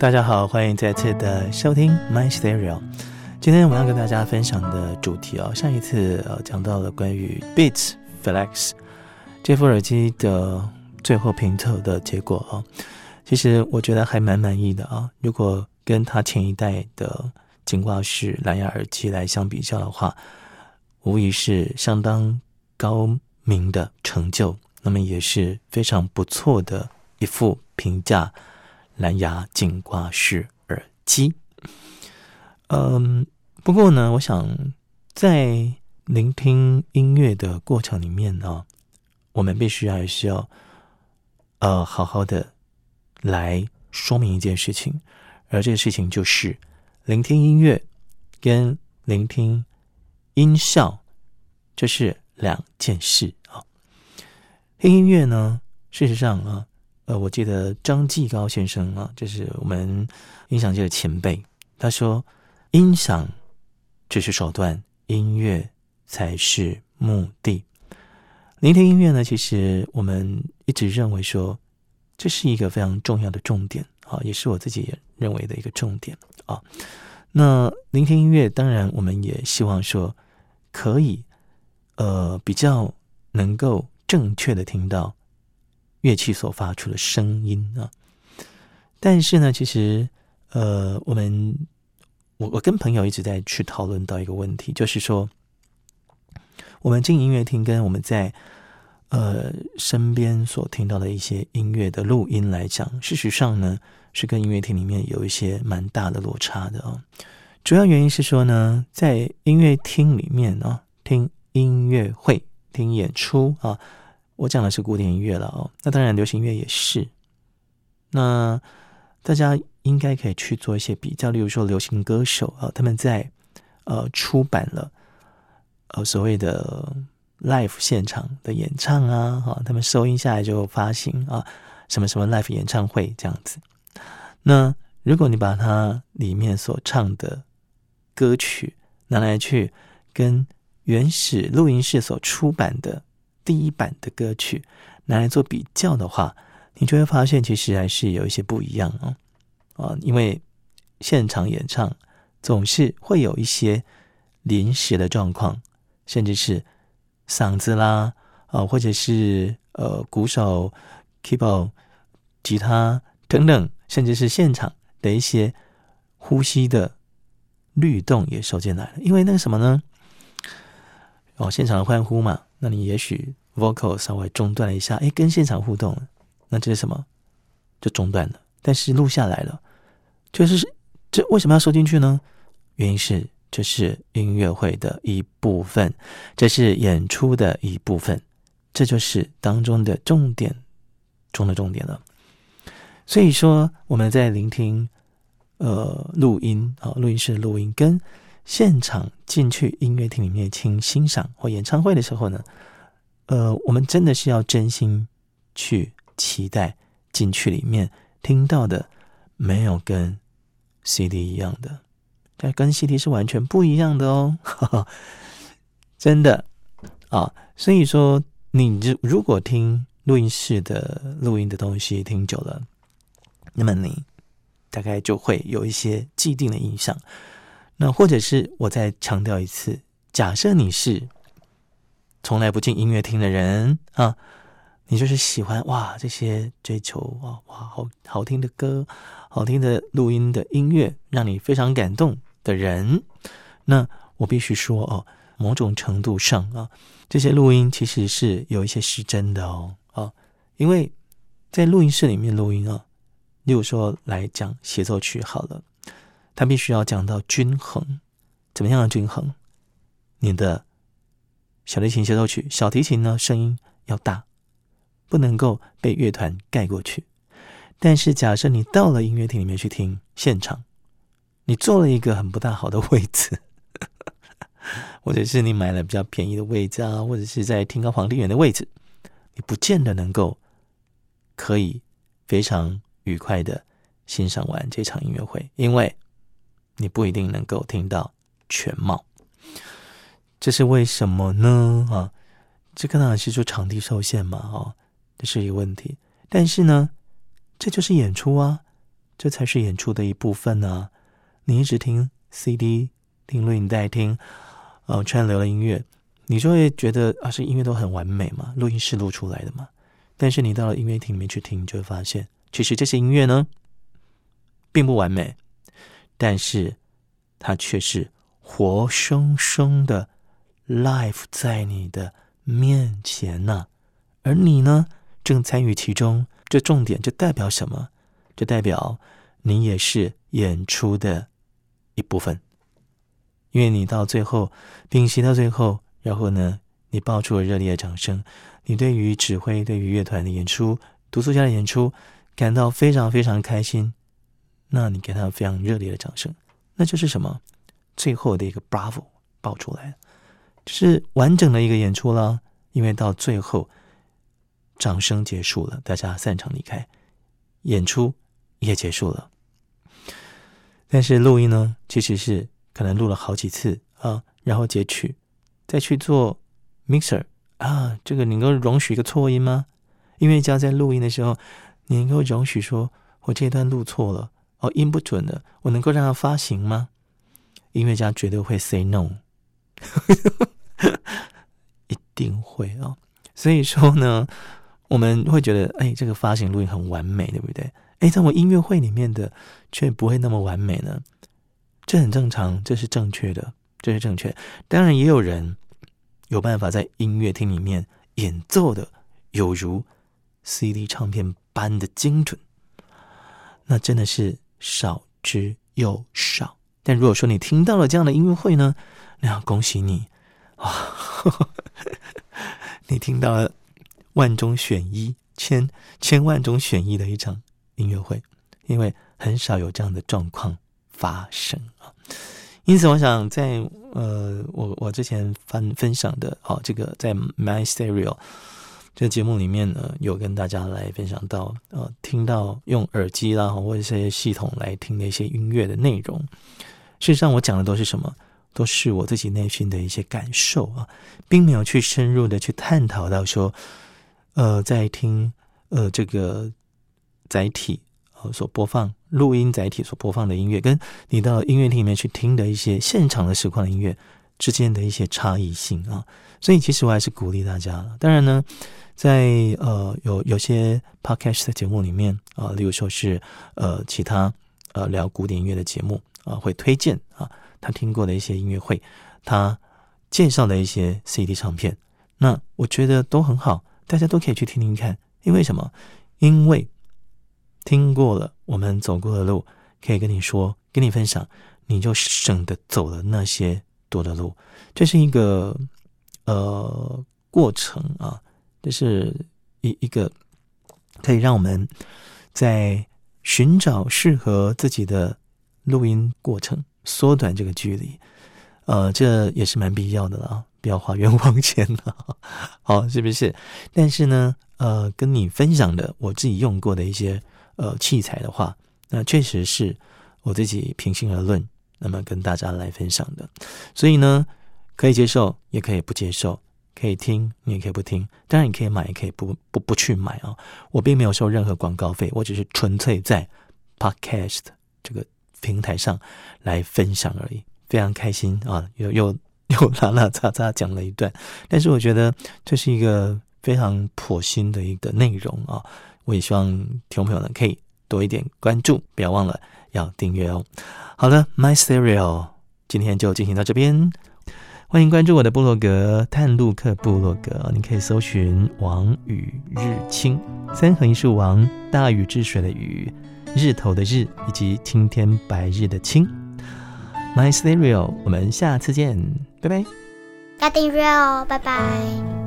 大家好，欢迎再次的收听 My Stereo。今天我要跟大家分享的主题哦，上一次呃讲到了关于 Beats Flex 这副耳机的最后评测的结果啊，其实我觉得还蛮满意的啊。如果跟它前一代的颈挂式蓝牙耳机来相比较的话，无疑是相当高明的成就，那么也是非常不错的一副评价蓝牙颈挂式耳机。嗯，不过呢，我想在聆听音乐的过程里面呢，我们必须还是要呃好好的来说明一件事情，而这个事情就是聆听音乐跟聆听音效这是两件事啊。听音乐呢，事实上啊，呃，我记得张继高先生啊，就是我们音响界的前辈，他说。音响只是手段，音乐才是目的。聆听音乐呢，其实我们一直认为说，这是一个非常重要的重点啊，也是我自己认为的一个重点啊。那聆听音乐，当然我们也希望说，可以呃比较能够正确的听到乐器所发出的声音啊。但是呢，其实呃我们。我我跟朋友一直在去讨论到一个问题，就是说，我们进音乐厅跟我们在呃身边所听到的一些音乐的录音来讲，事实上呢是跟音乐厅里面有一些蛮大的落差的哦。主要原因是说呢，在音乐厅里面啊，听音乐会、听演出啊，我讲的是古典音乐了哦。那当然，流行音乐也是。那大家。应该可以去做一些比较，例如说流行歌手啊，他们在呃出版了呃所谓的 live 现场的演唱啊，哈，他们收音下来就发行啊，什么什么 live 演唱会这样子。那如果你把它里面所唱的歌曲拿来去跟原始录音室所出版的第一版的歌曲拿来做比较的话，你就会发现其实还是有一些不一样哦。啊，因为现场演唱总是会有一些临时的状况，甚至是嗓子啦，啊，或者是呃鼓手、keyboard、吉他等等，甚至是现场的一些呼吸的律动也收进来了。因为那个什么呢？哦，现场的欢呼嘛，那你也许 vocal 稍微中断了一下，哎，跟现场互动，那这是什么？就中断了，但是录下来了。就是这为什么要收进去呢？原因是这是音乐会的一部分，这是演出的一部分，这就是当中的重点中的重点了。所以说，我们在聆听呃录音啊，录音室录音跟现场进去音乐厅里面听欣赏或演唱会的时候呢，呃，我们真的是要真心去期待进去里面听到的。没有跟 CD 一样的，但跟 CD 是完全不一样的哦，真的啊！所以说，你如如果听录音室的录音的东西听久了，那么你大概就会有一些既定的印象。那或者是我再强调一次，假设你是从来不进音乐厅的人啊。你就是喜欢哇这些追求哇哇好好听的歌，好听的录音的音乐，让你非常感动的人，那我必须说哦，某种程度上啊，这些录音其实是有一些是真的哦啊，因为在录音室里面录音啊，例如说来讲协奏曲好了，它必须要讲到均衡，怎么样的均衡？你的小提琴协奏曲，小提琴呢声音要大。不能够被乐团盖过去，但是假设你到了音乐厅里面去听现场，你坐了一个很不大好的位置，或者是你买了比较便宜的位置啊，或者是在听高皇帝远的位置，你不见得能够可以非常愉快的欣赏完这场音乐会，因为你不一定能够听到全貌。这是为什么呢？啊，这个当然是说场地受限嘛，哦。这是一个问题，但是呢，这就是演出啊，这才是演出的一部分呢。你一直听 CD、听录音带、听呃串流的音乐，你就会觉得啊，这音乐都很完美嘛，录音室录出来的嘛。但是你到了音乐厅里面去听，你就会发现，其实这些音乐呢，并不完美，但是它却是活生生的 life 在你的面前呢，而你呢，正参与其中。这重点，这代表什么？这代表你也是演出的一部分，因为你到最后屏息到最后，然后呢，你爆出了热烈的掌声，你对于指挥、对于乐团的演出、独奏家的演出感到非常非常开心，那你给他非常热烈的掌声，那就是什么？最后的一个 bravo 爆出来，就是完整的一个演出了，因为到最后。掌声结束了，大家散场离开，演出也结束了。但是录音呢，其实是可能录了好几次啊，然后截取，再去做 mixer 啊。这个能够容许一个错音吗？音乐家在录音的时候，你能够容许说我这段录错了哦，音不准的，我能够让它发行吗？音乐家绝对会 say no，一定会啊。所以说呢。我们会觉得，哎，这个发行录音很完美，对不对？哎，在我音乐会里面的却不会那么完美呢？这很正常，这是正确的，这是正确。当然，也有人有办法在音乐厅里面演奏的有如 CD 唱片般的精准，那真的是少之又少。但如果说你听到了这样的音乐会呢，那要恭喜你啊！你听到了。万中选一，千千万中选一的一场音乐会，因为很少有这样的状况发生啊。因此，我想在呃，我我之前分分享的哦，这个在 My Stereo 这个节目里面呢，有跟大家来分享到呃，听到用耳机啦或者一些系统来听的一些音乐的内容。事实上，我讲的都是什么？都是我自己内心的一些感受啊，并没有去深入的去探讨到说。呃，在听呃这个载体呃所播放录音载体所播放的音乐，跟你到音乐厅里面去听的一些现场的实况音乐之间的一些差异性啊，所以其实我还是鼓励大家。当然呢，在呃有有些 podcast 的节目里面啊，例如说是呃其他呃聊古典音乐的节目啊，会推荐啊他听过的一些音乐会，他介绍的一些 CD 唱片，那我觉得都很好。大家都可以去听听看，因为什么？因为听过了我们走过的路，可以跟你说，跟你分享，你就省得走了那些多的路。这是一个呃过程啊，这是一一个可以让我们在寻找适合自己的录音过程，缩短这个距离。呃，这也是蛮必要的了。不要花冤枉钱了，好，是不是？但是呢，呃，跟你分享的我自己用过的一些呃器材的话，那确实是我自己平心而论，那么跟大家来分享的。所以呢，可以接受，也可以不接受，可以听，你也可以不听。当然，你可以买，也可以不不不去买啊。我并没有收任何广告费，我只是纯粹在 Podcast 这个平台上来分享而已。非常开心啊，又又。又拉拉杂杂讲了一段，但是我觉得这是一个非常破心的一个内容啊！我也希望听众朋友呢可以多一点关注，不要忘了要订阅哦。好了，My Stereo 今天就进行到这边，欢迎关注我的部落格探路客部落格，你可以搜寻王宇日清，三横一竖王，大禹治水的禹，日头的日，以及青天白日的青。My Stereo，我们下次见，拜拜。要订阅哦，拜拜。